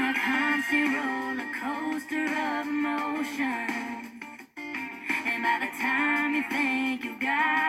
a constant roller coaster of emotion. And by the time you think you got